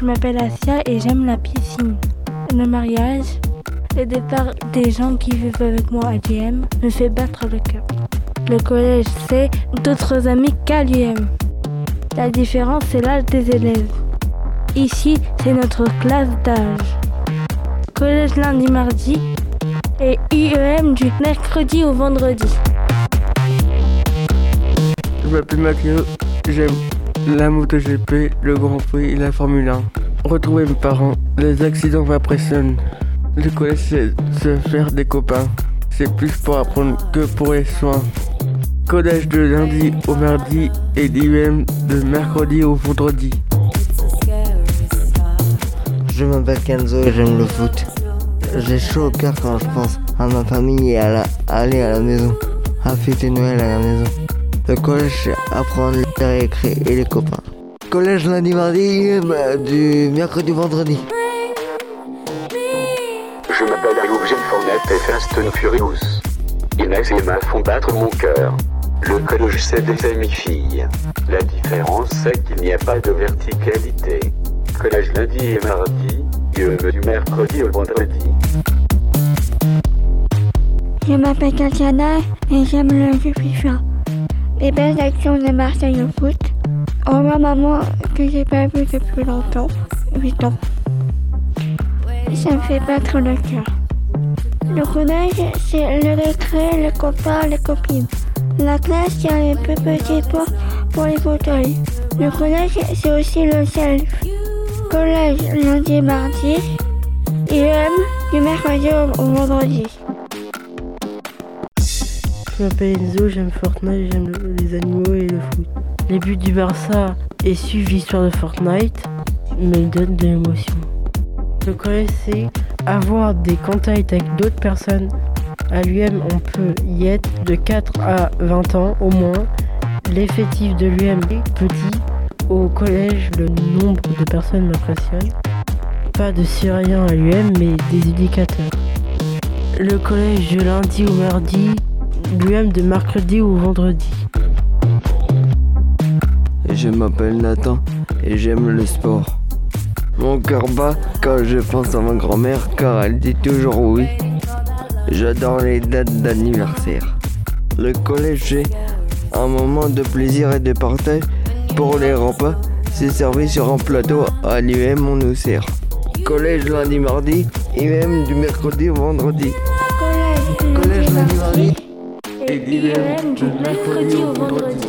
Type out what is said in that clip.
Je m'appelle Asia et j'aime la piscine. Le mariage, le départ des gens qui vivent avec moi à l'UM me fait battre le cœur. Le collège, c'est d'autres amis qu'à l'UM. La différence, c'est l'âge des élèves. Ici, c'est notre classe d'âge. Collège lundi, mardi et UEM du mercredi au vendredi. Je m'appelle Maclio, j'aime la MotoGP, le Grand Prix et la Formule 1. Retrouver mes parents, les accidents m'impressionnent. Le collège, c'est se faire des copains. C'est plus pour apprendre que pour les soins. Collège de lundi au mardi et l'IUM de mercredi au vendredi. Je m'appelle Kenzo et j'aime le foot. J'ai chaud au cœur quand je pense à ma famille et à, aller à la maison, à fêter Noël à la maison. Le collège, c'est apprendre et les copains. Collège lundi, mardi, bah, du mercredi, vendredi. Je m'appelle Ayoub Fournette et Fast and Furious. Inès et Emma font battre mon cœur. Le collège c'est des amis filles. La différence c'est qu'il n'y a pas de verticalité. Collège lundi et mardi, et du mercredi au vendredi. Je m'appelle Tatiana et j'aime le jeu FIFA. Les belles actions de Marseille au foot. Ma maman que j'ai pas vu depuis longtemps, 8 ans. Ça me fait battre le cœur. Le collège, c'est le récré, les copains, les copines. La classe, il y a les plus petits portes pour les fauteuils. Le collège, c'est aussi le self. Collège, lundi et mardi. IEM, du mercredi au vendredi. Je m'appelle Enzo, j'aime Fortnite, j'aime les animaux et le foot. Les buts du Barça et suivre l'histoire de Fortnite me donnent de l'émotion. Le collège, c'est avoir des contacts avec d'autres personnes. À l'UM, on peut y être de 4 à 20 ans au moins. L'effectif de l'UM est petit. Au collège, le nombre de personnes m'impressionne. Pas de Syriens à l'UM, mais des éducateurs. Le collège de lundi au mardi, l'UM de mercredi au vendredi. Je m'appelle Nathan et j'aime le sport. Mon cœur bat quand je pense à ma grand-mère car elle dit toujours oui. J'adore les dates d'anniversaire. Le collège c'est un moment de plaisir et de partage pour les repas. C'est servi sur un plateau à l'UM on nous sert. Collège lundi mardi, UM du mercredi au vendredi. Collège, Collège lundi mardi. Et du mercredi au vendredi.